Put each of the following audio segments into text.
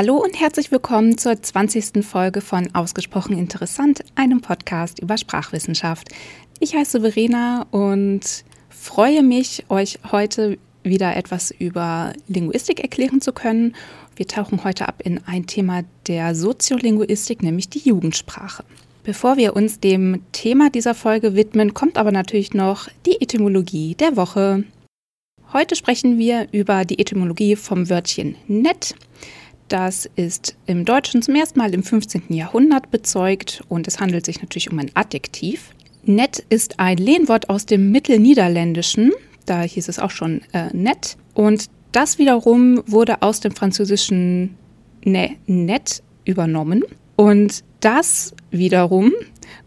Hallo und herzlich willkommen zur 20. Folge von Ausgesprochen Interessant, einem Podcast über Sprachwissenschaft. Ich heiße Verena und freue mich, euch heute wieder etwas über Linguistik erklären zu können. Wir tauchen heute ab in ein Thema der Soziolinguistik, nämlich die Jugendsprache. Bevor wir uns dem Thema dieser Folge widmen, kommt aber natürlich noch die Etymologie der Woche. Heute sprechen wir über die Etymologie vom Wörtchen nett. Das ist im Deutschen zum ersten Mal im 15. Jahrhundert bezeugt und es handelt sich natürlich um ein Adjektiv. Nett ist ein Lehnwort aus dem Mittelniederländischen, da hieß es auch schon äh, nett. Und das wiederum wurde aus dem französischen ne, net übernommen. Und das wiederum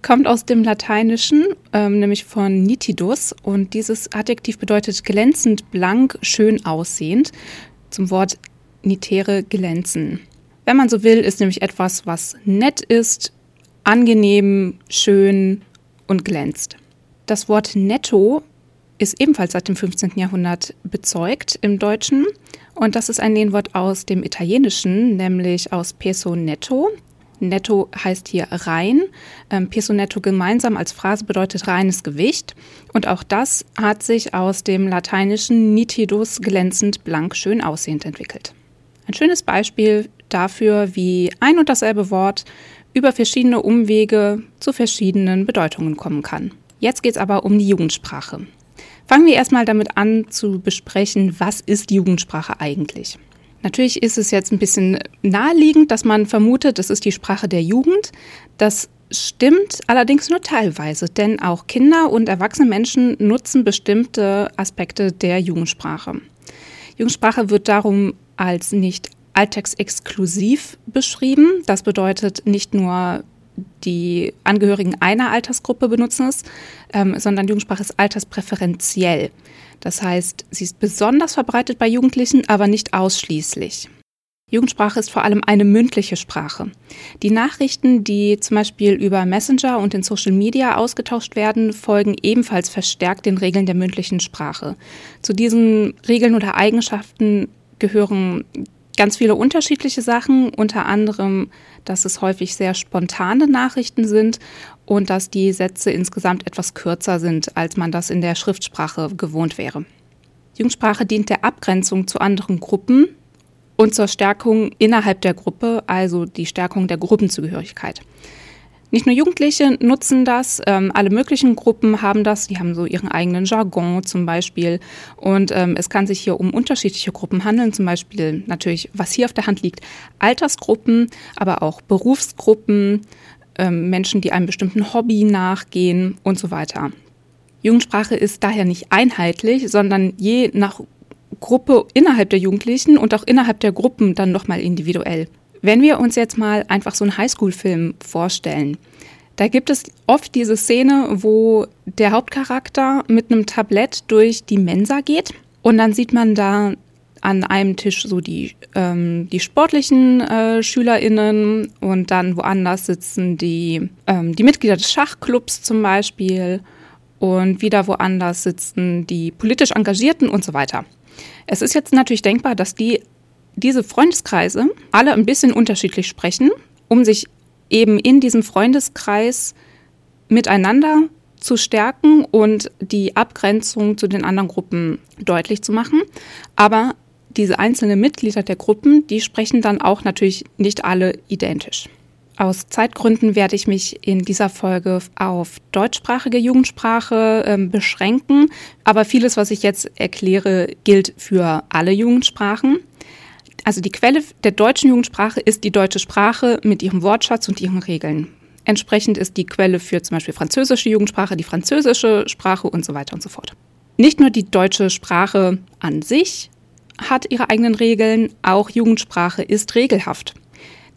kommt aus dem Lateinischen, ähm, nämlich von nitidus. Und dieses Adjektiv bedeutet glänzend, blank, schön aussehend. Zum Wort nitere glänzen. Wenn man so will, ist nämlich etwas, was nett ist, angenehm, schön und glänzt. Das Wort netto ist ebenfalls seit dem 15. Jahrhundert bezeugt im Deutschen. Und das ist ein Lehnwort aus dem Italienischen, nämlich aus peso netto. Netto heißt hier rein. Ähm, peso netto gemeinsam als Phrase bedeutet reines Gewicht. Und auch das hat sich aus dem lateinischen nitidus glänzend, blank, schön aussehend entwickelt. Ein schönes Beispiel dafür, wie ein und dasselbe Wort über verschiedene Umwege zu verschiedenen Bedeutungen kommen kann. Jetzt geht es aber um die Jugendsprache. Fangen wir erstmal damit an zu besprechen, was ist Jugendsprache eigentlich? Natürlich ist es jetzt ein bisschen naheliegend, dass man vermutet, es ist die Sprache der Jugend. Das stimmt allerdings nur teilweise, denn auch Kinder und erwachsene Menschen nutzen bestimmte Aspekte der Jugendsprache. Jugendsprache wird darum als nicht alltagsexklusiv beschrieben. Das bedeutet nicht nur die Angehörigen einer Altersgruppe benutzen es, ähm, sondern Jugendsprache ist alterspräferenziell. Das heißt, sie ist besonders verbreitet bei Jugendlichen, aber nicht ausschließlich. Jugendsprache ist vor allem eine mündliche Sprache. Die Nachrichten, die zum Beispiel über Messenger und in Social Media ausgetauscht werden, folgen ebenfalls verstärkt den Regeln der mündlichen Sprache. Zu diesen Regeln oder Eigenschaften gehören ganz viele unterschiedliche Sachen, unter anderem, dass es häufig sehr spontane Nachrichten sind und dass die Sätze insgesamt etwas kürzer sind, als man das in der Schriftsprache gewohnt wäre. Jugendsprache dient der Abgrenzung zu anderen Gruppen und zur Stärkung innerhalb der Gruppe, also die Stärkung der Gruppenzugehörigkeit. Nicht nur Jugendliche nutzen das, ähm, alle möglichen Gruppen haben das. Die haben so ihren eigenen Jargon zum Beispiel. Und ähm, es kann sich hier um unterschiedliche Gruppen handeln. Zum Beispiel natürlich, was hier auf der Hand liegt, Altersgruppen, aber auch Berufsgruppen, ähm, Menschen, die einem bestimmten Hobby nachgehen und so weiter. Jugendsprache ist daher nicht einheitlich, sondern je nach Gruppe innerhalb der Jugendlichen und auch innerhalb der Gruppen dann nochmal individuell. Wenn wir uns jetzt mal einfach so einen Highschool-Film vorstellen, da gibt es oft diese Szene, wo der Hauptcharakter mit einem Tablett durch die Mensa geht und dann sieht man da an einem Tisch so die, ähm, die sportlichen äh, SchülerInnen und dann woanders sitzen die, ähm, die Mitglieder des Schachclubs zum Beispiel und wieder woanders sitzen die politisch Engagierten und so weiter. Es ist jetzt natürlich denkbar, dass die diese Freundeskreise alle ein bisschen unterschiedlich sprechen, um sich eben in diesem Freundeskreis miteinander zu stärken und die Abgrenzung zu den anderen Gruppen deutlich zu machen. Aber diese einzelnen Mitglieder der Gruppen, die sprechen dann auch natürlich nicht alle identisch. Aus Zeitgründen werde ich mich in dieser Folge auf deutschsprachige Jugendsprache äh, beschränken, aber vieles, was ich jetzt erkläre, gilt für alle Jugendsprachen. Also die Quelle der deutschen Jugendsprache ist die deutsche Sprache mit ihrem Wortschatz und ihren Regeln. Entsprechend ist die Quelle für zum Beispiel französische Jugendsprache die französische Sprache und so weiter und so fort. Nicht nur die deutsche Sprache an sich hat ihre eigenen Regeln, auch Jugendsprache ist regelhaft.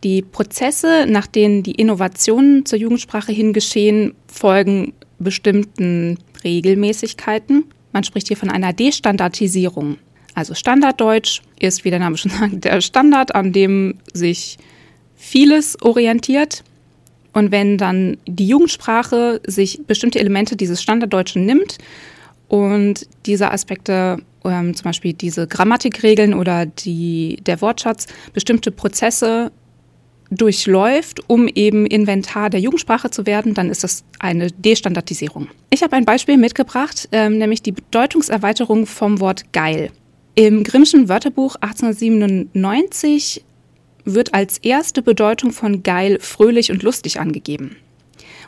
Die Prozesse, nach denen die Innovationen zur Jugendsprache hin geschehen, folgen bestimmten Regelmäßigkeiten. Man spricht hier von einer Destandardisierung. Also Standarddeutsch ist, wie der Name schon sagt, der Standard, an dem sich vieles orientiert. Und wenn dann die Jugendsprache sich bestimmte Elemente dieses Standarddeutschen nimmt und diese Aspekte, ähm, zum Beispiel diese Grammatikregeln oder die, der Wortschatz, bestimmte Prozesse durchläuft, um eben Inventar der Jugendsprache zu werden, dann ist das eine Destandardisierung. Ich habe ein Beispiel mitgebracht, ähm, nämlich die Bedeutungserweiterung vom Wort geil. Im Grimmschen Wörterbuch 1897 wird als erste Bedeutung von geil fröhlich und lustig angegeben.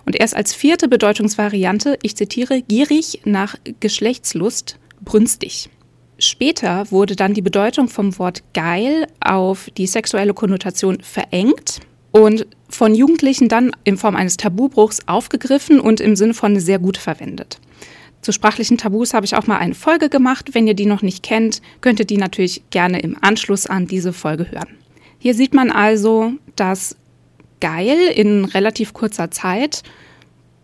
Und erst als vierte Bedeutungsvariante, ich zitiere, gierig nach Geschlechtslust, brünstig. Später wurde dann die Bedeutung vom Wort geil auf die sexuelle Konnotation verengt und von Jugendlichen dann in Form eines Tabubruchs aufgegriffen und im Sinne von sehr gut verwendet. Zu sprachlichen Tabus habe ich auch mal eine Folge gemacht. Wenn ihr die noch nicht kennt, könnt ihr die natürlich gerne im Anschluss an diese Folge hören. Hier sieht man also, dass geil in relativ kurzer Zeit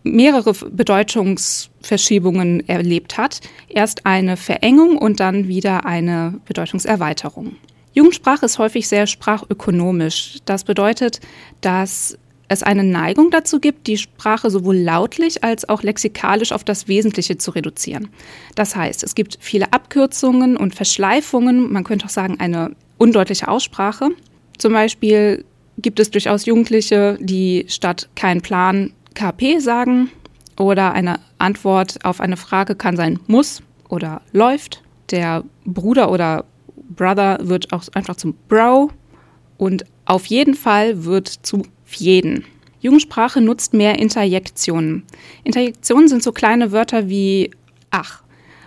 mehrere Bedeutungsverschiebungen erlebt hat. Erst eine Verengung und dann wieder eine Bedeutungserweiterung. Jugendsprache ist häufig sehr sprachökonomisch. Das bedeutet, dass es eine Neigung dazu gibt, die Sprache sowohl lautlich als auch lexikalisch auf das Wesentliche zu reduzieren. Das heißt, es gibt viele Abkürzungen und Verschleifungen, man könnte auch sagen eine undeutliche Aussprache. Zum Beispiel gibt es durchaus Jugendliche, die statt kein Plan KP sagen oder eine Antwort auf eine Frage kann sein muss oder läuft. Der Bruder oder Brother wird auch einfach zum Bro und auf jeden Fall wird zu jeden. Jugendsprache nutzt mehr Interjektionen. Interjektionen sind so kleine Wörter wie ach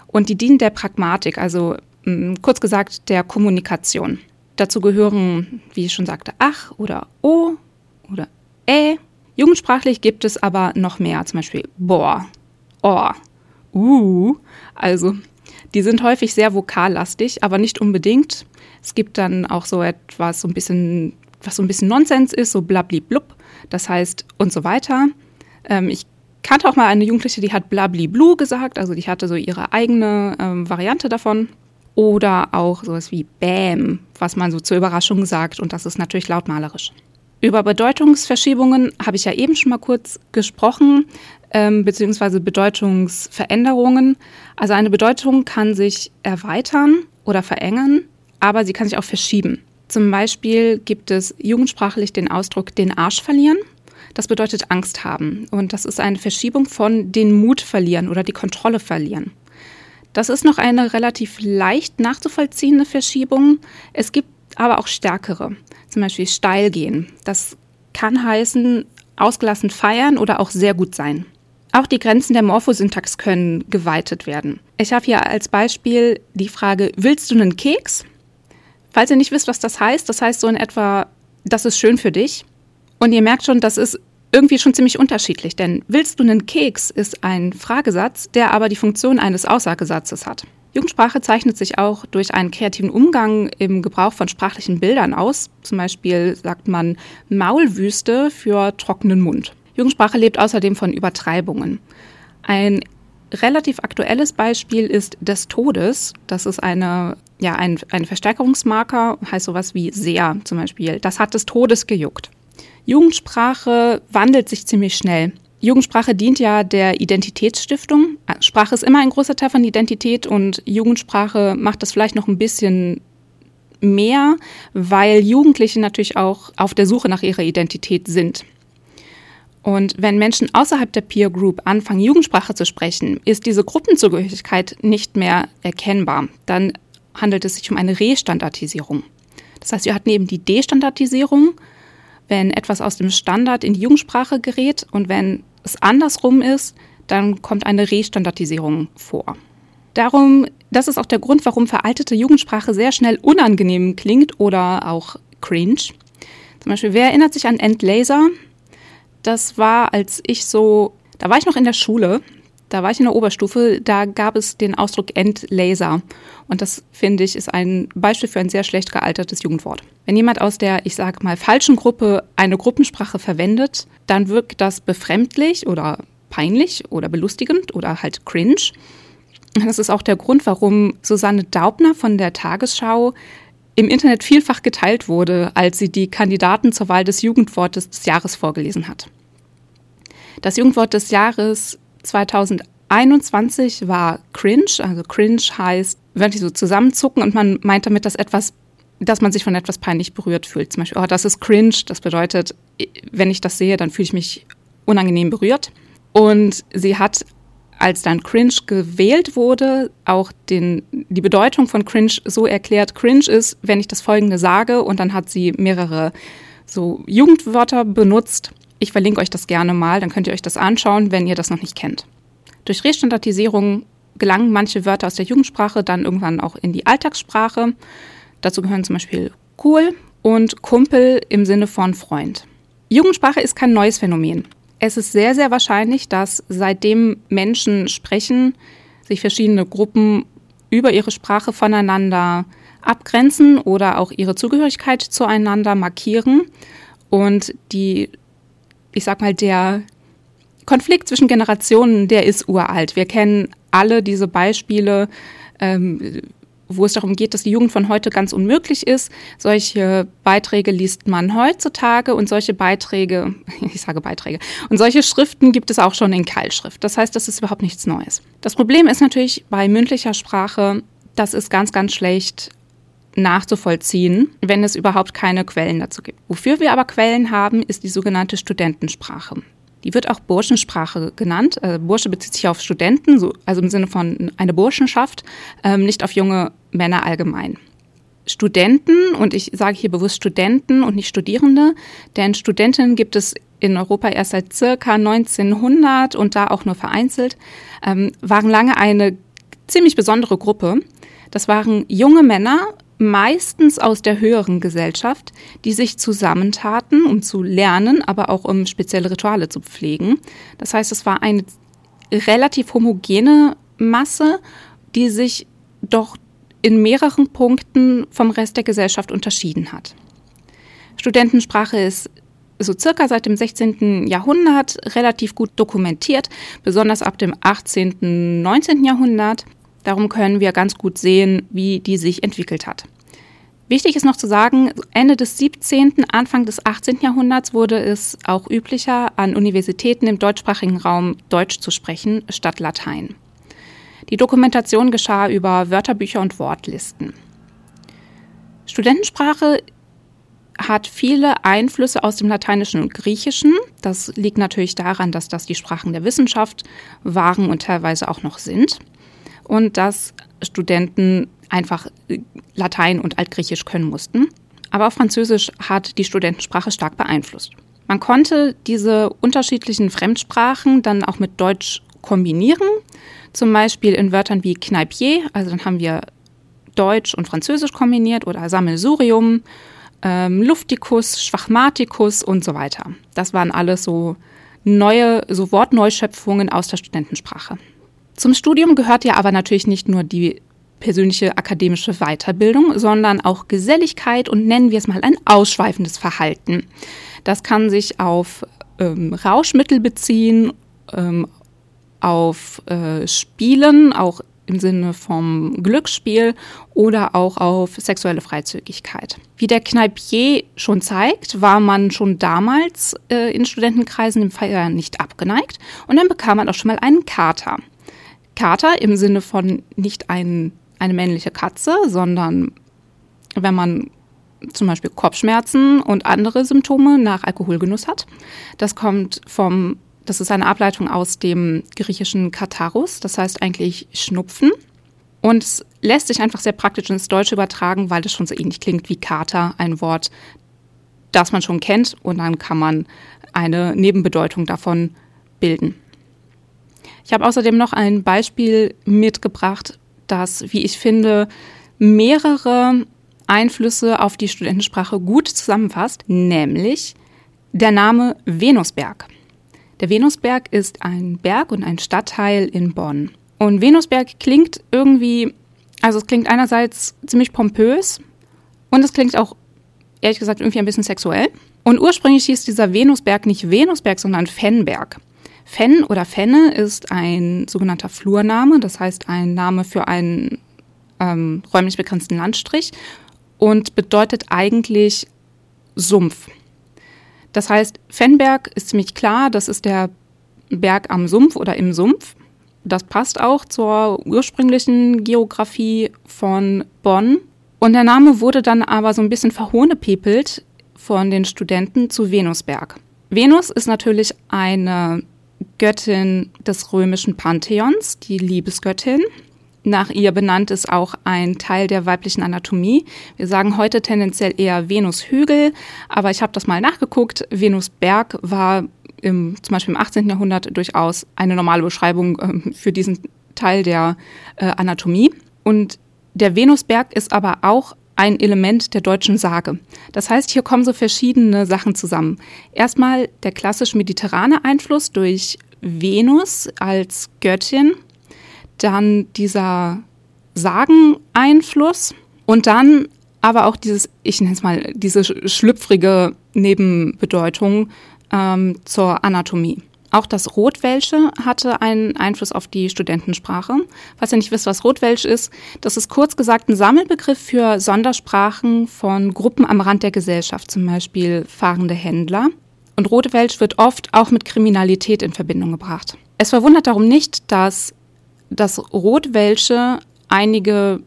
und die dienen der Pragmatik, also mh, mm, kurz gesagt der Kommunikation. Dazu gehören, wie ich schon sagte, ach oder o oder ä Jugendsprachlich gibt es aber noch mehr, zum Beispiel boah, oh, uh. Also, die sind häufig sehr vokallastig, aber nicht unbedingt. Es gibt dann auch so etwas, so ein bisschen, was so ein bisschen Nonsens ist, so blabli-blub, das heißt und so weiter. Ähm, ich kannte auch mal eine Jugendliche, die hat blabli-blu gesagt, also die hatte so ihre eigene ähm, Variante davon. Oder auch sowas wie Bäm, was man so zur Überraschung sagt und das ist natürlich lautmalerisch. Über Bedeutungsverschiebungen habe ich ja eben schon mal kurz gesprochen, ähm, beziehungsweise Bedeutungsveränderungen. Also eine Bedeutung kann sich erweitern oder verengen, aber sie kann sich auch verschieben. Zum Beispiel gibt es jugendsprachlich den Ausdruck den Arsch verlieren. Das bedeutet Angst haben. Und das ist eine Verschiebung von den Mut verlieren oder die Kontrolle verlieren. Das ist noch eine relativ leicht nachzuvollziehende Verschiebung. Es gibt aber auch stärkere zum Beispiel steil gehen. Das kann heißen, ausgelassen feiern oder auch sehr gut sein. Auch die Grenzen der Morphosyntax können geweitet werden. Ich habe hier als Beispiel die Frage, willst du einen Keks? Falls ihr nicht wisst, was das heißt, das heißt so in etwa, das ist schön für dich. Und ihr merkt schon, das ist irgendwie schon ziemlich unterschiedlich, denn willst du einen Keks ist ein Fragesatz, der aber die Funktion eines Aussagesatzes hat. Jugendsprache zeichnet sich auch durch einen kreativen Umgang im Gebrauch von sprachlichen Bildern aus. Zum Beispiel sagt man Maulwüste für trockenen Mund. Jugendsprache lebt außerdem von Übertreibungen. Ein relativ aktuelles Beispiel ist des Todes. Das ist eine, ja, ein, ein Verstärkungsmarker, heißt sowas wie sehr zum Beispiel. Das hat des Todes gejuckt. Jugendsprache wandelt sich ziemlich schnell. Jugendsprache dient ja der Identitätsstiftung. Sprache ist immer ein großer Teil von Identität und Jugendsprache macht das vielleicht noch ein bisschen mehr, weil Jugendliche natürlich auch auf der Suche nach ihrer Identität sind. Und wenn Menschen außerhalb der Peer Group anfangen, Jugendsprache zu sprechen, ist diese Gruppenzugehörigkeit nicht mehr erkennbar. Dann handelt es sich um eine Restandardisierung. Das heißt, wir hatten eben die Destandardisierung, wenn etwas aus dem Standard in die Jugendsprache gerät und wenn es andersrum ist, dann kommt eine Restandardisierung vor. Darum, das ist auch der Grund, warum veraltete Jugendsprache sehr schnell unangenehm klingt oder auch cringe. Zum Beispiel, wer erinnert sich an Endlaser? Das war, als ich so, da war ich noch in der Schule da war ich in der Oberstufe, da gab es den Ausdruck Endlaser. Und das, finde ich, ist ein Beispiel für ein sehr schlecht gealtertes Jugendwort. Wenn jemand aus der, ich sage mal, falschen Gruppe eine Gruppensprache verwendet, dann wirkt das befremdlich oder peinlich oder belustigend oder halt cringe. Das ist auch der Grund, warum Susanne Daubner von der Tagesschau im Internet vielfach geteilt wurde, als sie die Kandidaten zur Wahl des Jugendwortes des Jahres vorgelesen hat. Das Jugendwort des Jahres 2000, 21 war cringe, also cringe heißt wirklich so zusammenzucken und man meint damit, dass etwas, dass man sich von etwas peinlich berührt fühlt. Zum Beispiel, oh, das ist cringe, das bedeutet, wenn ich das sehe, dann fühle ich mich unangenehm berührt. Und sie hat, als dann cringe gewählt wurde, auch den, die Bedeutung von cringe so erklärt, cringe ist, wenn ich das folgende sage und dann hat sie mehrere so Jugendwörter benutzt. Ich verlinke euch das gerne mal, dann könnt ihr euch das anschauen, wenn ihr das noch nicht kennt. Durch Restandardisierung gelangen manche Wörter aus der Jugendsprache dann irgendwann auch in die Alltagssprache. Dazu gehören zum Beispiel cool und Kumpel im Sinne von Freund. Jugendsprache ist kein neues Phänomen. Es ist sehr, sehr wahrscheinlich, dass seitdem Menschen sprechen, sich verschiedene Gruppen über ihre Sprache voneinander abgrenzen oder auch ihre Zugehörigkeit zueinander markieren und die, ich sag mal, der Konflikt zwischen Generationen, der ist uralt. Wir kennen alle diese Beispiele, ähm, wo es darum geht, dass die Jugend von heute ganz unmöglich ist. Solche Beiträge liest man heutzutage und solche Beiträge, ich sage Beiträge, und solche Schriften gibt es auch schon in Keilschrift. Das heißt, das ist überhaupt nichts Neues. Das Problem ist natürlich bei mündlicher Sprache, das ist ganz, ganz schlecht nachzuvollziehen, wenn es überhaupt keine Quellen dazu gibt. Wofür wir aber Quellen haben, ist die sogenannte Studentensprache. Die wird auch Burschensprache genannt. Äh, Bursche bezieht sich auf Studenten, so, also im Sinne von eine Burschenschaft, ähm, nicht auf junge Männer allgemein. Studenten, und ich sage hier bewusst Studenten und nicht Studierende, denn Studentinnen gibt es in Europa erst seit circa 1900 und da auch nur vereinzelt, ähm, waren lange eine ziemlich besondere Gruppe. Das waren junge Männer meistens aus der höheren Gesellschaft, die sich zusammentaten, um zu lernen, aber auch um spezielle Rituale zu pflegen. Das heißt, es war eine relativ homogene Masse, die sich doch in mehreren Punkten vom Rest der Gesellschaft unterschieden hat. Studentensprache ist so circa seit dem 16. Jahrhundert relativ gut dokumentiert, besonders ab dem 18., 19. Jahrhundert. Darum können wir ganz gut sehen, wie die sich entwickelt hat. Wichtig ist noch zu sagen, Ende des 17., Anfang des 18. Jahrhunderts wurde es auch üblicher, an Universitäten im deutschsprachigen Raum Deutsch zu sprechen statt Latein. Die Dokumentation geschah über Wörterbücher und Wortlisten. Studentensprache hat viele Einflüsse aus dem Lateinischen und Griechischen. Das liegt natürlich daran, dass das die Sprachen der Wissenschaft waren und teilweise auch noch sind und dass Studenten einfach Latein und Altgriechisch können mussten. Aber auch Französisch hat die Studentensprache stark beeinflusst. Man konnte diese unterschiedlichen Fremdsprachen dann auch mit Deutsch kombinieren, zum Beispiel in Wörtern wie Kneipier, also dann haben wir Deutsch und Französisch kombiniert oder Sammelsurium, ähm, Luftikus, Schwachmaticus und so weiter. Das waren alles so neue, so Wortneuschöpfungen aus der Studentensprache. Zum Studium gehört ja aber natürlich nicht nur die persönliche akademische Weiterbildung, sondern auch Geselligkeit und nennen wir es mal ein ausschweifendes Verhalten. Das kann sich auf ähm, Rauschmittel beziehen, ähm, auf äh, Spielen, auch im Sinne vom Glücksspiel oder auch auf sexuelle Freizügigkeit. Wie der Kneipier schon zeigt, war man schon damals äh, in Studentenkreisen im Feiern nicht abgeneigt und dann bekam man auch schon mal einen Kater. Kater im Sinne von nicht ein, eine männliche Katze, sondern wenn man zum Beispiel Kopfschmerzen und andere Symptome nach Alkoholgenuss hat. Das kommt vom, das ist eine Ableitung aus dem griechischen Katharus, das heißt eigentlich Schnupfen. Und es lässt sich einfach sehr praktisch ins Deutsche übertragen, weil das schon so ähnlich klingt wie Kater, ein Wort, das man schon kennt und dann kann man eine Nebenbedeutung davon bilden. Ich habe außerdem noch ein Beispiel mitgebracht, das, wie ich finde, mehrere Einflüsse auf die Studentensprache gut zusammenfasst, nämlich der Name Venusberg. Der Venusberg ist ein Berg und ein Stadtteil in Bonn. Und Venusberg klingt irgendwie, also es klingt einerseits ziemlich pompös und es klingt auch, ehrlich gesagt, irgendwie ein bisschen sexuell. Und ursprünglich hieß dieser Venusberg nicht Venusberg, sondern Fennberg. Fenn oder Fenne ist ein sogenannter Flurname, das heißt ein Name für einen ähm, räumlich begrenzten Landstrich und bedeutet eigentlich Sumpf. Das heißt, Fennberg ist ziemlich klar, das ist der Berg am Sumpf oder im Sumpf. das passt auch zur ursprünglichen Geografie von Bonn. Und der Name wurde dann aber so ein bisschen verhohnepepelt von den Studenten zu Venusberg. Venus ist natürlich eine Göttin des römischen Pantheons, die Liebesgöttin. Nach ihr benannt ist auch ein Teil der weiblichen Anatomie. Wir sagen heute tendenziell eher Venushügel, aber ich habe das mal nachgeguckt. Venusberg war im, zum Beispiel im 18. Jahrhundert durchaus eine normale Beschreibung äh, für diesen Teil der äh, Anatomie. Und der Venusberg ist aber auch ein Element der deutschen Sage. Das heißt, hier kommen so verschiedene Sachen zusammen. Erstmal der klassisch mediterrane Einfluss durch Venus als Göttin dann dieser Sageneinfluss und dann aber auch dieses, ich nenne es mal, diese schlüpfrige Nebenbedeutung ähm, zur Anatomie. Auch das Rotwelsche hatte einen Einfluss auf die Studentensprache. Falls ihr nicht wisst, was Rotwelsch ist, das ist kurz gesagt ein Sammelbegriff für Sondersprachen von Gruppen am Rand der Gesellschaft, zum Beispiel fahrende Händler. Und Rotwelsch wird oft auch mit Kriminalität in Verbindung gebracht. Es verwundert darum nicht, dass das Rotwelsche einige,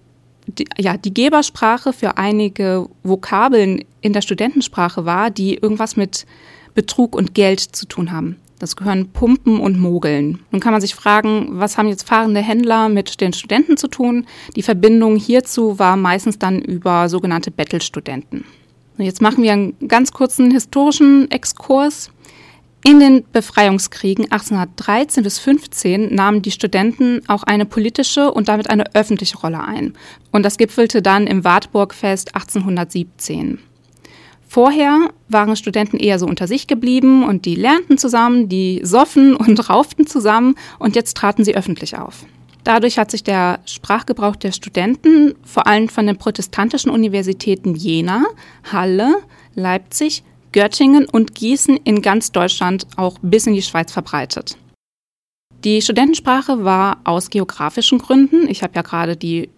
die, ja, die Gebersprache für einige Vokabeln in der Studentensprache war, die irgendwas mit Betrug und Geld zu tun haben. Das gehören Pumpen und Mogeln. Nun kann man sich fragen, was haben jetzt fahrende Händler mit den Studenten zu tun? Die Verbindung hierzu war meistens dann über sogenannte Bettelstudenten. Jetzt machen wir einen ganz kurzen historischen Exkurs. In den Befreiungskriegen 1813 bis 15 nahmen die Studenten auch eine politische und damit eine öffentliche Rolle ein. Und das gipfelte dann im Wartburgfest 1817. Vorher waren Studenten eher so unter sich geblieben und die lernten zusammen, die soffen und rauften zusammen und jetzt traten sie öffentlich auf. Dadurch hat sich der Sprachgebrauch der Studenten vor allem von den protestantischen Universitäten Jena, Halle, Leipzig, Göttingen und Gießen in ganz Deutschland auch bis in die Schweiz verbreitet. Die Studentensprache war aus geografischen Gründen, ich habe ja gerade die,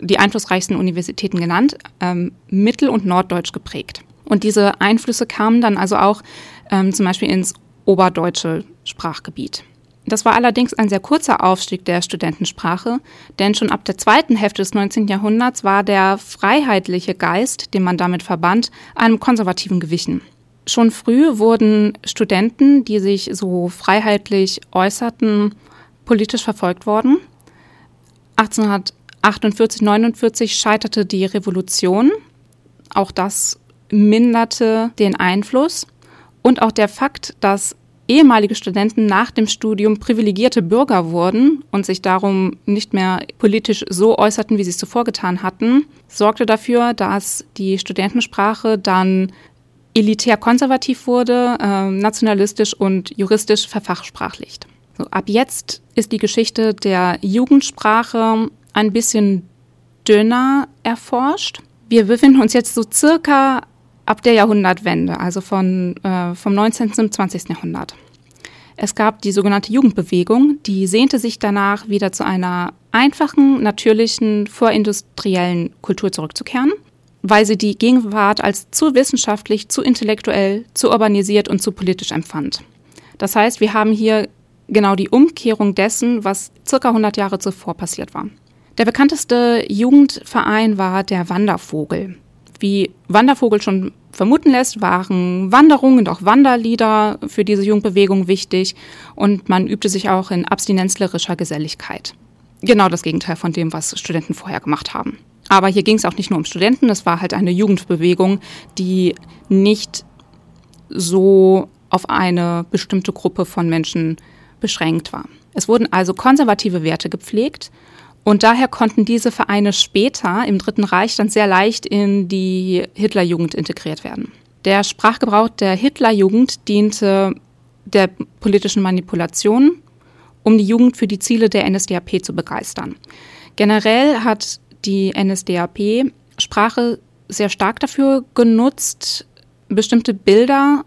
die einflussreichsten Universitäten genannt, ähm, mittel- und norddeutsch geprägt. Und diese Einflüsse kamen dann also auch ähm, zum Beispiel ins oberdeutsche Sprachgebiet. Das war allerdings ein sehr kurzer Aufstieg der Studentensprache, denn schon ab der zweiten Hälfte des 19. Jahrhunderts war der freiheitliche Geist, den man damit verband, einem konservativen gewichen. Schon früh wurden Studenten, die sich so freiheitlich äußerten, politisch verfolgt worden. 1848, 49 scheiterte die Revolution. Auch das minderte den Einfluss. Und auch der Fakt, dass ehemalige Studenten nach dem Studium privilegierte Bürger wurden und sich darum nicht mehr politisch so äußerten, wie sie es zuvor getan hatten, sorgte dafür, dass die Studentensprache dann elitär konservativ wurde, äh, nationalistisch und juristisch verfachsprachlicht. So, ab jetzt ist die Geschichte der Jugendsprache ein bisschen dünner erforscht. Wir befinden uns jetzt so circa ab der Jahrhundertwende, also von, äh, vom 19. zum 20. Jahrhundert. Es gab die sogenannte Jugendbewegung, die sehnte sich danach, wieder zu einer einfachen, natürlichen, vorindustriellen Kultur zurückzukehren, weil sie die Gegenwart als zu wissenschaftlich, zu intellektuell, zu urbanisiert und zu politisch empfand. Das heißt, wir haben hier genau die Umkehrung dessen, was circa 100 Jahre zuvor passiert war. Der bekannteste Jugendverein war der Wandervogel. Wie Wandervogel schon vermuten lässt, waren Wanderungen und auch Wanderlieder für diese Jugendbewegung wichtig und man übte sich auch in abstinenzlerischer Geselligkeit. Genau das Gegenteil von dem, was Studenten vorher gemacht haben. Aber hier ging es auch nicht nur um Studenten, es war halt eine Jugendbewegung, die nicht so auf eine bestimmte Gruppe von Menschen beschränkt war. Es wurden also konservative Werte gepflegt und daher konnten diese Vereine später im Dritten Reich dann sehr leicht in die Hitlerjugend integriert werden. Der Sprachgebrauch der Hitlerjugend diente der politischen Manipulation, um die Jugend für die Ziele der NSDAP zu begeistern. Generell hat die NSDAP Sprache sehr stark dafür genutzt, bestimmte Bilder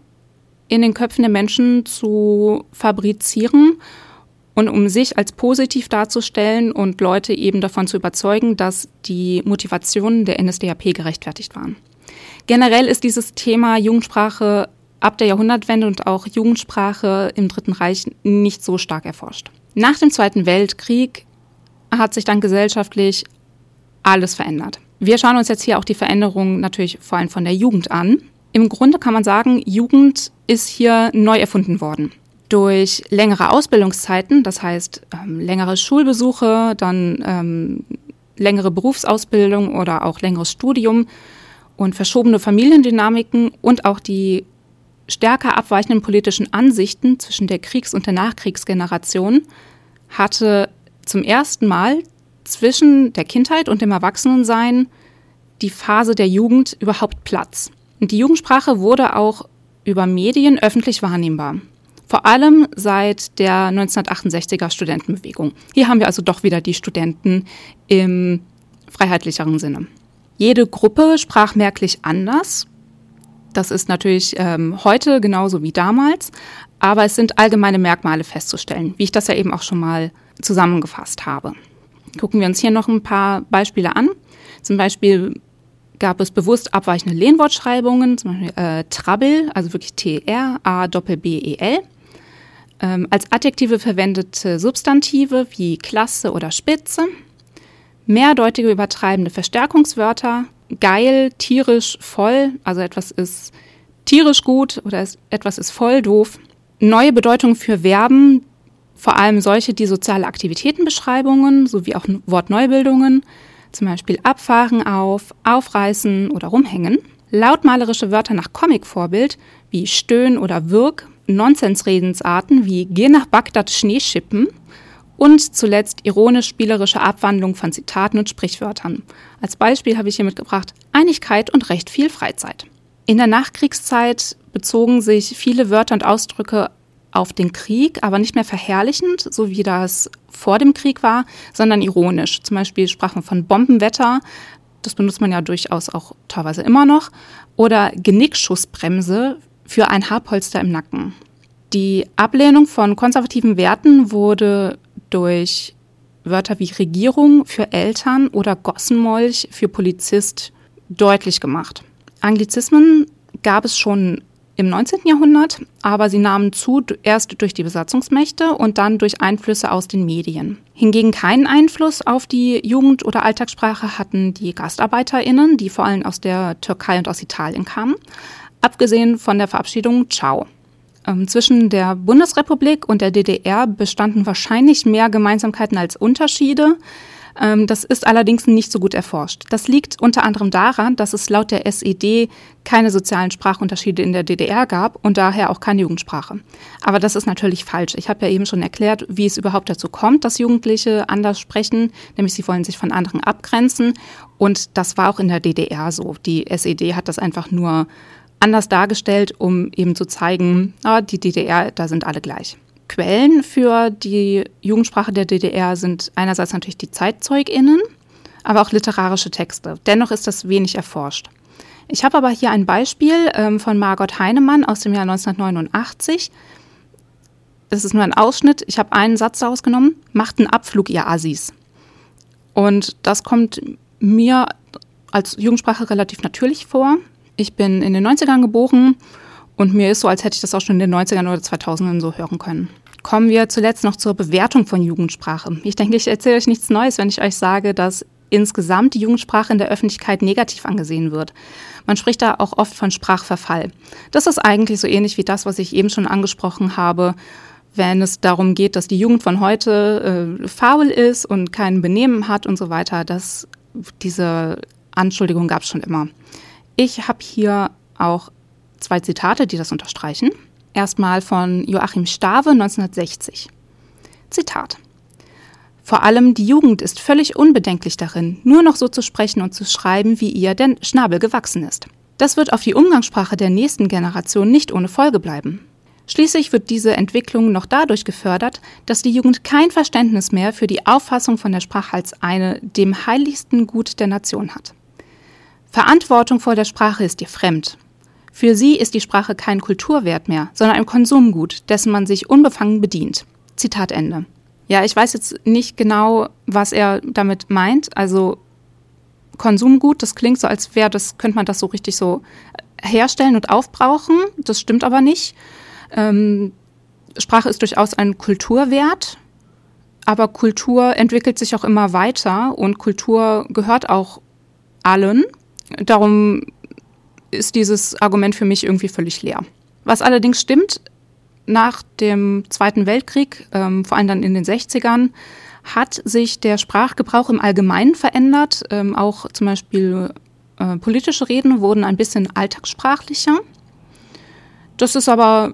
in den Köpfen der Menschen zu fabrizieren und um sich als positiv darzustellen und Leute eben davon zu überzeugen, dass die Motivationen der NSDAP gerechtfertigt waren. Generell ist dieses Thema Jugendsprache ab der Jahrhundertwende und auch Jugendsprache im Dritten Reich nicht so stark erforscht. Nach dem Zweiten Weltkrieg hat sich dann gesellschaftlich alles verändert. Wir schauen uns jetzt hier auch die Veränderungen natürlich vor allem von der Jugend an. Im Grunde kann man sagen, Jugend ist hier neu erfunden worden. Durch längere Ausbildungszeiten, das heißt ähm, längere Schulbesuche, dann ähm, längere Berufsausbildung oder auch längeres Studium und verschobene Familiendynamiken und auch die stärker abweichenden politischen Ansichten zwischen der Kriegs- und der Nachkriegsgeneration hatte zum ersten Mal zwischen der Kindheit und dem Erwachsenensein die Phase der Jugend überhaupt Platz. Und die Jugendsprache wurde auch über Medien öffentlich wahrnehmbar. Vor allem seit der 1968er Studentenbewegung. Hier haben wir also doch wieder die Studenten im freiheitlicheren Sinne. Jede Gruppe sprach merklich anders. Das ist natürlich ähm, heute genauso wie damals, aber es sind allgemeine Merkmale festzustellen, wie ich das ja eben auch schon mal zusammengefasst habe. Gucken wir uns hier noch ein paar Beispiele an. Zum Beispiel gab es bewusst abweichende Lehnwortschreibungen, zum Beispiel äh, Trabbel, also wirklich T-R-A-B-B-E-L. Ähm, als Adjektive verwendete Substantive wie Klasse oder Spitze. Mehrdeutige übertreibende Verstärkungswörter, geil, tierisch, voll, also etwas ist tierisch gut oder etwas ist voll doof. Neue Bedeutungen für Verben, vor allem solche, die soziale Aktivitätenbeschreibungen sowie auch Wortneubildungen, zum Beispiel abfahren auf, aufreißen oder rumhängen. Lautmalerische Wörter nach Comicvorbild wie Stöhn oder Wirk, Nonsensredensarten wie Geh nach Bagdad Schneeschippen und zuletzt ironisch-spielerische Abwandlung von Zitaten und Sprichwörtern. Als Beispiel habe ich hier mitgebracht Einigkeit und recht viel Freizeit. In der Nachkriegszeit bezogen sich viele Wörter und Ausdrücke auf den Krieg, aber nicht mehr verherrlichend, so wie das vor dem Krieg war, sondern ironisch. Zum Beispiel sprach man von Bombenwetter, das benutzt man ja durchaus auch teilweise immer noch, oder Genickschussbremse für ein Haarpolster im Nacken. Die Ablehnung von konservativen Werten wurde durch Wörter wie Regierung für Eltern oder Gossenmolch für Polizist deutlich gemacht. Anglizismen gab es schon im 19. Jahrhundert, aber sie nahmen zu erst durch die Besatzungsmächte und dann durch Einflüsse aus den Medien. Hingegen keinen Einfluss auf die Jugend- oder Alltagssprache hatten die GastarbeiterInnen, die vor allem aus der Türkei und aus Italien kamen, abgesehen von der Verabschiedung Ciao. Ähm, zwischen der Bundesrepublik und der DDR bestanden wahrscheinlich mehr Gemeinsamkeiten als Unterschiede. Ähm, das ist allerdings nicht so gut erforscht. Das liegt unter anderem daran, dass es laut der SED keine sozialen Sprachunterschiede in der DDR gab und daher auch keine Jugendsprache. Aber das ist natürlich falsch. Ich habe ja eben schon erklärt, wie es überhaupt dazu kommt, dass Jugendliche anders sprechen, nämlich sie wollen sich von anderen abgrenzen. Und das war auch in der DDR so. Die SED hat das einfach nur anders dargestellt, um eben zu zeigen, ah, die DDR, da sind alle gleich. Quellen für die Jugendsprache der DDR sind einerseits natürlich die ZeitzeugInnen, aber auch literarische Texte. Dennoch ist das wenig erforscht. Ich habe aber hier ein Beispiel ähm, von Margot Heinemann aus dem Jahr 1989. Das ist nur ein Ausschnitt. Ich habe einen Satz daraus genommen. Macht einen Abflug, ihr Assis. Und das kommt mir als Jugendsprache relativ natürlich vor. Ich bin in den 90ern geboren und mir ist so, als hätte ich das auch schon in den 90ern oder 2000ern so hören können. Kommen wir zuletzt noch zur Bewertung von Jugendsprache. Ich denke, ich erzähle euch nichts Neues, wenn ich euch sage, dass insgesamt die Jugendsprache in der Öffentlichkeit negativ angesehen wird. Man spricht da auch oft von Sprachverfall. Das ist eigentlich so ähnlich wie das, was ich eben schon angesprochen habe, wenn es darum geht, dass die Jugend von heute äh, faul ist und kein Benehmen hat und so weiter. Das, diese Anschuldigung gab es schon immer. Ich habe hier auch zwei Zitate, die das unterstreichen. Erstmal von Joachim Stave 1960. Zitat. Vor allem die Jugend ist völlig unbedenklich darin, nur noch so zu sprechen und zu schreiben, wie ihr der Schnabel gewachsen ist. Das wird auf die Umgangssprache der nächsten Generation nicht ohne Folge bleiben. Schließlich wird diese Entwicklung noch dadurch gefördert, dass die Jugend kein Verständnis mehr für die Auffassung von der Sprache als eine dem heiligsten Gut der Nation hat. Verantwortung vor der Sprache ist ihr fremd. Für sie ist die Sprache kein Kulturwert mehr, sondern ein Konsumgut, dessen man sich unbefangen bedient. Zitat Ende. Ja, ich weiß jetzt nicht genau, was er damit meint. Also Konsumgut, das klingt so, als wäre das, könnte man das so richtig so herstellen und aufbrauchen. Das stimmt aber nicht. Ähm, Sprache ist durchaus ein Kulturwert. aber Kultur entwickelt sich auch immer weiter und Kultur gehört auch allen. Darum ist dieses Argument für mich irgendwie völlig leer. Was allerdings stimmt, nach dem Zweiten Weltkrieg, ähm, vor allem dann in den 60ern, hat sich der Sprachgebrauch im Allgemeinen verändert. Ähm, auch zum Beispiel äh, politische Reden wurden ein bisschen alltagssprachlicher. Das ist aber,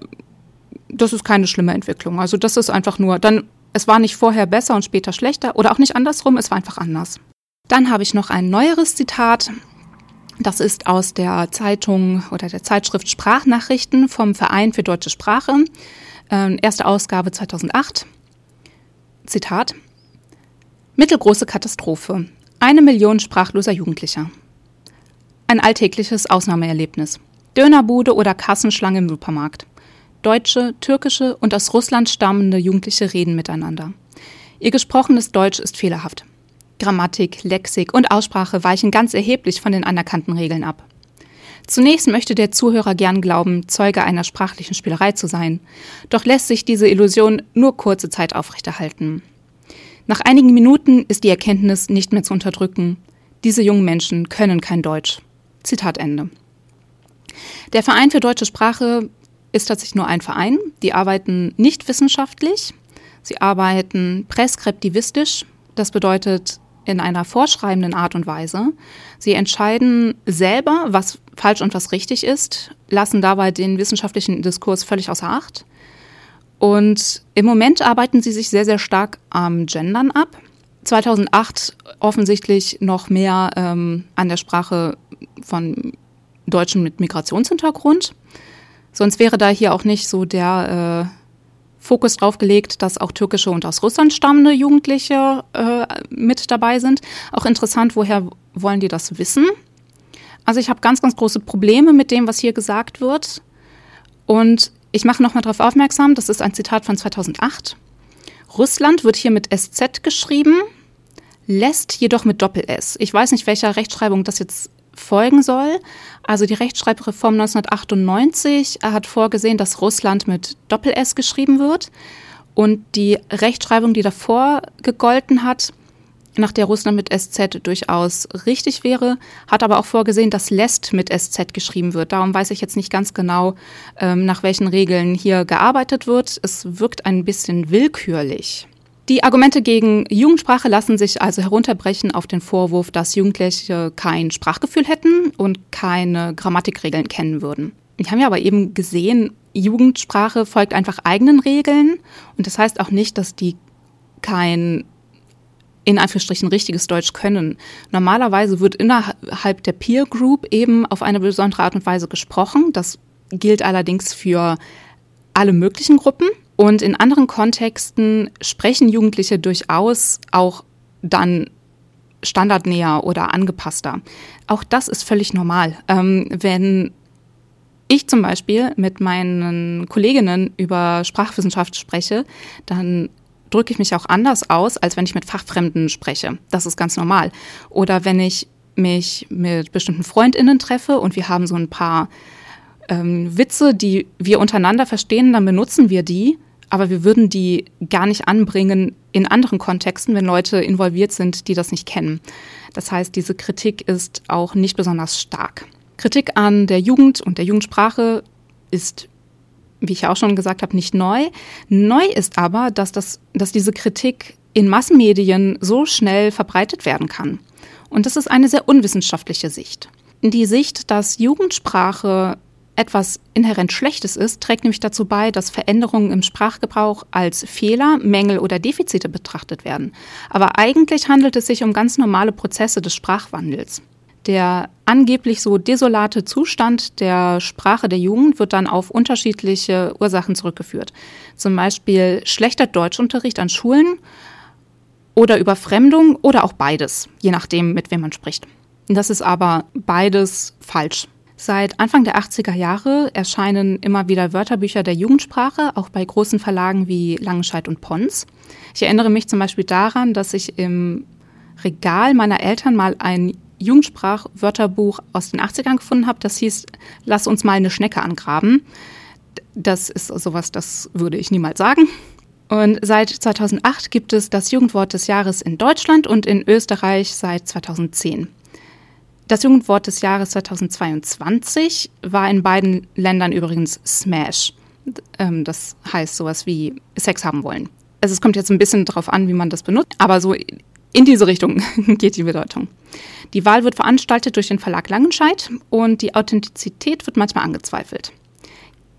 das ist keine schlimme Entwicklung. Also das ist einfach nur, dann, es war nicht vorher besser und später schlechter oder auch nicht andersrum, es war einfach anders. Dann habe ich noch ein neueres Zitat. Das ist aus der Zeitung oder der Zeitschrift Sprachnachrichten vom Verein für deutsche Sprache, äh, erste Ausgabe 2008. Zitat. Mittelgroße Katastrophe. Eine Million sprachloser Jugendlicher. Ein alltägliches Ausnahmeerlebnis. Dönerbude oder Kassenschlange im Supermarkt. Deutsche, türkische und aus Russland stammende Jugendliche reden miteinander. Ihr gesprochenes Deutsch ist fehlerhaft. Grammatik, Lexik und Aussprache weichen ganz erheblich von den anerkannten Regeln ab. Zunächst möchte der Zuhörer gern glauben, Zeuge einer sprachlichen Spielerei zu sein, doch lässt sich diese Illusion nur kurze Zeit aufrechterhalten. Nach einigen Minuten ist die Erkenntnis nicht mehr zu unterdrücken. Diese jungen Menschen können kein Deutsch. Zitat Ende. Der Verein für deutsche Sprache ist tatsächlich nur ein Verein. Die arbeiten nicht wissenschaftlich. Sie arbeiten preskriptivistisch. Das bedeutet in einer vorschreibenden Art und Weise. Sie entscheiden selber, was falsch und was richtig ist, lassen dabei den wissenschaftlichen Diskurs völlig außer Acht. Und im Moment arbeiten sie sich sehr, sehr stark am Gendern ab. 2008 offensichtlich noch mehr ähm, an der Sprache von Deutschen mit Migrationshintergrund. Sonst wäre da hier auch nicht so der äh, Fokus drauf gelegt, dass auch türkische und aus Russland stammende Jugendliche äh, mit dabei sind. Auch interessant, woher wollen die das wissen? Also ich habe ganz, ganz große Probleme mit dem, was hier gesagt wird. Und ich mache nochmal darauf aufmerksam, das ist ein Zitat von 2008. Russland wird hier mit SZ geschrieben, lässt jedoch mit Doppel-S. Ich weiß nicht, welcher Rechtschreibung das jetzt folgen soll. Also die Rechtschreibreform 1998 hat vorgesehen, dass Russland mit Doppel-S geschrieben wird. Und die Rechtschreibung, die davor gegolten hat, nach der Russland mit SZ durchaus richtig wäre, hat aber auch vorgesehen, dass lässt mit SZ geschrieben wird. Darum weiß ich jetzt nicht ganz genau, ähm, nach welchen Regeln hier gearbeitet wird. Es wirkt ein bisschen willkürlich. Die Argumente gegen Jugendsprache lassen sich also herunterbrechen auf den Vorwurf, dass Jugendliche kein Sprachgefühl hätten und keine Grammatikregeln kennen würden. Wir haben ja aber eben gesehen, Jugendsprache folgt einfach eigenen Regeln und das heißt auch nicht, dass die kein in Anführungsstrichen richtiges Deutsch können. Normalerweise wird innerhalb der Peer Group eben auf eine besondere Art und Weise gesprochen. Das gilt allerdings für alle möglichen Gruppen. Und in anderen Kontexten sprechen Jugendliche durchaus auch dann standardnäher oder angepasster. Auch das ist völlig normal. Ähm, wenn ich zum Beispiel mit meinen Kolleginnen über Sprachwissenschaft spreche, dann drücke ich mich auch anders aus, als wenn ich mit Fachfremden spreche. Das ist ganz normal. Oder wenn ich mich mit bestimmten Freundinnen treffe und wir haben so ein paar ähm, Witze, die wir untereinander verstehen, dann benutzen wir die aber wir würden die gar nicht anbringen in anderen Kontexten, wenn Leute involviert sind, die das nicht kennen. Das heißt, diese Kritik ist auch nicht besonders stark. Kritik an der Jugend und der Jugendsprache ist, wie ich ja auch schon gesagt habe, nicht neu. Neu ist aber, dass, das, dass diese Kritik in Massenmedien so schnell verbreitet werden kann. Und das ist eine sehr unwissenschaftliche Sicht. Die Sicht, dass Jugendsprache etwas inhärent Schlechtes ist, trägt nämlich dazu bei, dass Veränderungen im Sprachgebrauch als Fehler, Mängel oder Defizite betrachtet werden. Aber eigentlich handelt es sich um ganz normale Prozesse des Sprachwandels. Der angeblich so desolate Zustand der Sprache der Jugend wird dann auf unterschiedliche Ursachen zurückgeführt. Zum Beispiel schlechter Deutschunterricht an Schulen oder Überfremdung oder auch beides, je nachdem, mit wem man spricht. Das ist aber beides falsch. Seit Anfang der 80er Jahre erscheinen immer wieder Wörterbücher der Jugendsprache, auch bei großen Verlagen wie Langenscheidt und Pons. Ich erinnere mich zum Beispiel daran, dass ich im Regal meiner Eltern mal ein Jugendsprachwörterbuch aus den 80ern gefunden habe. Das hieß, lass uns mal eine Schnecke angraben. Das ist sowas, das würde ich niemals sagen. Und seit 2008 gibt es das Jugendwort des Jahres in Deutschland und in Österreich seit 2010. Das Jugendwort des Jahres 2022 war in beiden Ländern übrigens Smash. Ähm, das heißt sowas wie Sex haben wollen. Also es kommt jetzt ein bisschen darauf an, wie man das benutzt, aber so in diese Richtung geht die Bedeutung. Die Wahl wird veranstaltet durch den Verlag Langenscheidt und die Authentizität wird manchmal angezweifelt.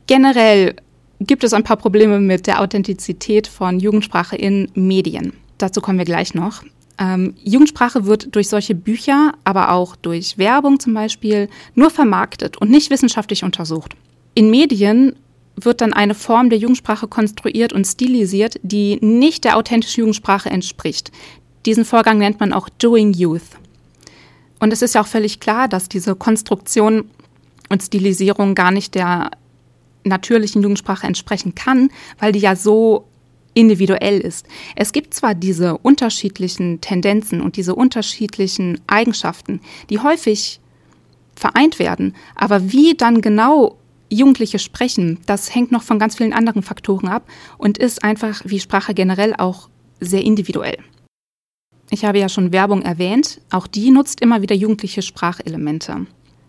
Generell gibt es ein paar Probleme mit der Authentizität von Jugendsprache in Medien. Dazu kommen wir gleich noch. Ähm, Jugendsprache wird durch solche Bücher, aber auch durch Werbung zum Beispiel, nur vermarktet und nicht wissenschaftlich untersucht. In Medien wird dann eine Form der Jugendsprache konstruiert und stilisiert, die nicht der authentischen Jugendsprache entspricht. Diesen Vorgang nennt man auch Doing Youth. Und es ist ja auch völlig klar, dass diese Konstruktion und Stilisierung gar nicht der natürlichen Jugendsprache entsprechen kann, weil die ja so individuell ist. Es gibt zwar diese unterschiedlichen Tendenzen und diese unterschiedlichen Eigenschaften, die häufig vereint werden, aber wie dann genau Jugendliche sprechen, das hängt noch von ganz vielen anderen Faktoren ab und ist einfach wie Sprache generell auch sehr individuell. Ich habe ja schon Werbung erwähnt, auch die nutzt immer wieder jugendliche Sprachelemente.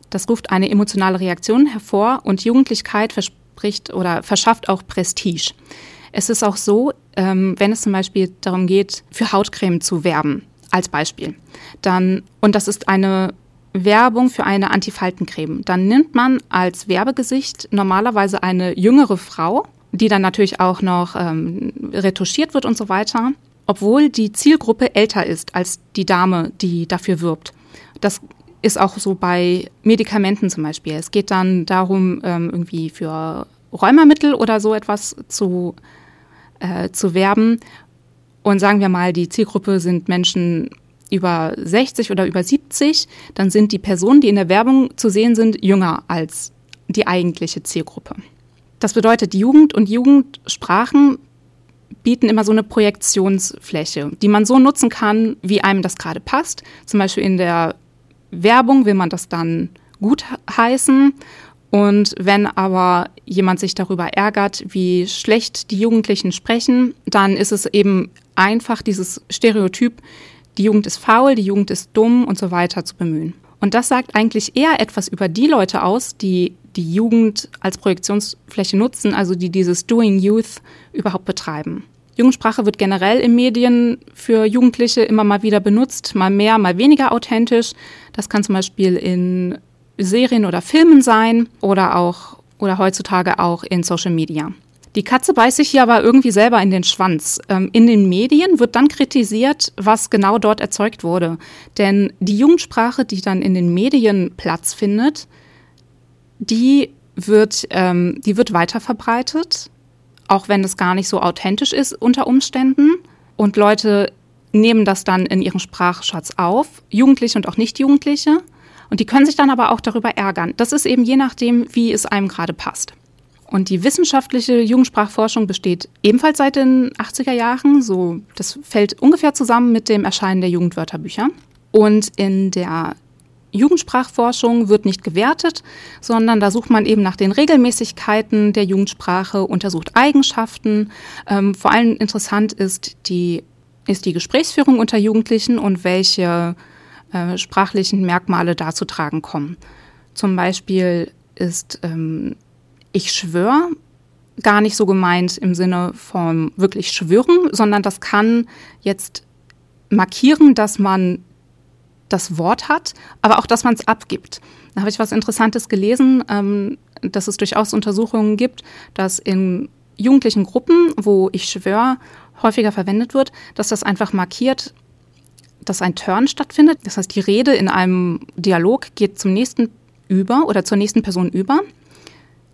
Das ruft eine emotionale Reaktion hervor und Jugendlichkeit verspricht spricht oder verschafft auch Prestige. Es ist auch so, ähm, wenn es zum Beispiel darum geht, für Hautcreme zu werben, als Beispiel, dann, und das ist eine Werbung für eine Antifaltencreme, dann nimmt man als Werbegesicht normalerweise eine jüngere Frau, die dann natürlich auch noch ähm, retuschiert wird und so weiter, obwohl die Zielgruppe älter ist als die Dame, die dafür wirbt. Das ist auch so bei Medikamenten zum Beispiel. Es geht dann darum, ähm, irgendwie für Rheumamittel oder so etwas zu, äh, zu werben. Und sagen wir mal, die Zielgruppe sind Menschen über 60 oder über 70, dann sind die Personen, die in der Werbung zu sehen sind, jünger als die eigentliche Zielgruppe. Das bedeutet, Jugend und Jugendsprachen bieten immer so eine Projektionsfläche, die man so nutzen kann, wie einem das gerade passt. Zum Beispiel in der Werbung will man das dann gut heißen. Und wenn aber jemand sich darüber ärgert, wie schlecht die Jugendlichen sprechen, dann ist es eben einfach dieses Stereotyp, die Jugend ist faul, die Jugend ist dumm und so weiter zu bemühen. Und das sagt eigentlich eher etwas über die Leute aus, die die Jugend als Projektionsfläche nutzen, also die dieses Doing Youth überhaupt betreiben. Jugendsprache wird generell in Medien für Jugendliche immer mal wieder benutzt, mal mehr, mal weniger authentisch. Das kann zum Beispiel in Serien oder Filmen sein oder auch oder heutzutage auch in Social Media. Die Katze beißt sich hier aber irgendwie selber in den Schwanz. Ähm, in den Medien wird dann kritisiert, was genau dort erzeugt wurde. Denn die Jugendsprache, die dann in den Medien Platz findet, die wird, ähm, die wird weiter verbreitet auch wenn es gar nicht so authentisch ist unter Umständen. Und Leute nehmen das dann in ihren Sprachschatz auf, Jugendliche und auch Nicht-Jugendliche. Und die können sich dann aber auch darüber ärgern. Das ist eben je nachdem, wie es einem gerade passt. Und die wissenschaftliche Jugendsprachforschung besteht ebenfalls seit den 80er Jahren. So, das fällt ungefähr zusammen mit dem Erscheinen der Jugendwörterbücher. Und in der Jugendsprachforschung wird nicht gewertet, sondern da sucht man eben nach den Regelmäßigkeiten der Jugendsprache, untersucht Eigenschaften. Ähm, vor allem interessant ist die, ist die Gesprächsführung unter Jugendlichen und welche äh, sprachlichen Merkmale da zu tragen kommen. Zum Beispiel ist ähm, ich schwör gar nicht so gemeint im Sinne von wirklich schwören, sondern das kann jetzt markieren, dass man das Wort hat, aber auch, dass man es abgibt. Da habe ich was Interessantes gelesen, ähm, dass es durchaus Untersuchungen gibt, dass in jugendlichen Gruppen, wo ich schwör häufiger verwendet wird, dass das einfach markiert, dass ein Turn stattfindet. Das heißt, die Rede in einem Dialog geht zum nächsten über oder zur nächsten Person über.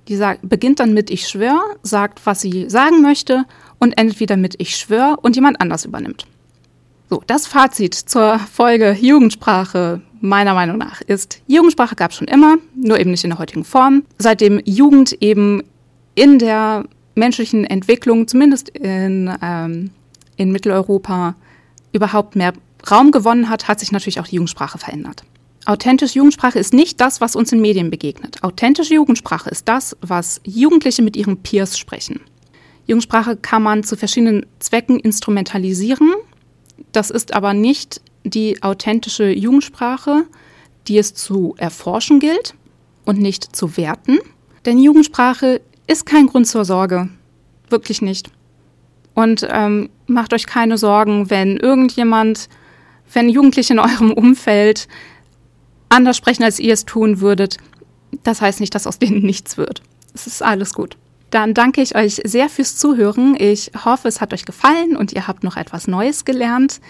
Die sagt, beginnt dann mit Ich schwör, sagt, was sie sagen möchte und endet wieder mit Ich schwör und jemand anders übernimmt. So, das Fazit zur Folge Jugendsprache meiner Meinung nach ist, Jugendsprache gab es schon immer, nur eben nicht in der heutigen Form. Seitdem Jugend eben in der menschlichen Entwicklung, zumindest in, ähm, in Mitteleuropa, überhaupt mehr Raum gewonnen hat, hat sich natürlich auch die Jugendsprache verändert. Authentische Jugendsprache ist nicht das, was uns in Medien begegnet. Authentische Jugendsprache ist das, was Jugendliche mit ihren Peers sprechen. Jugendsprache kann man zu verschiedenen Zwecken instrumentalisieren. Das ist aber nicht die authentische Jugendsprache, die es zu erforschen gilt und nicht zu werten. Denn Jugendsprache ist kein Grund zur Sorge. Wirklich nicht. Und ähm, macht euch keine Sorgen, wenn irgendjemand, wenn Jugendliche in eurem Umfeld anders sprechen, als ihr es tun würdet. Das heißt nicht, dass aus denen nichts wird. Es ist alles gut. Dann danke ich euch sehr fürs Zuhören. Ich hoffe, es hat euch gefallen und ihr habt noch etwas Neues gelernt.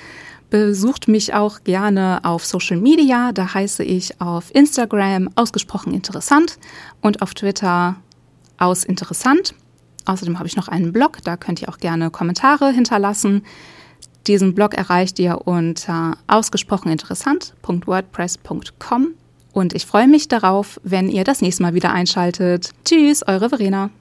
Besucht mich auch gerne auf Social Media. Da heiße ich auf Instagram ausgesprochen interessant und auf Twitter aus interessant. Außerdem habe ich noch einen Blog, da könnt ihr auch gerne Kommentare hinterlassen. Diesen Blog erreicht ihr unter ausgesprocheninteressant.wordpress.com und ich freue mich darauf, wenn ihr das nächste Mal wieder einschaltet. Tschüss, eure Verena.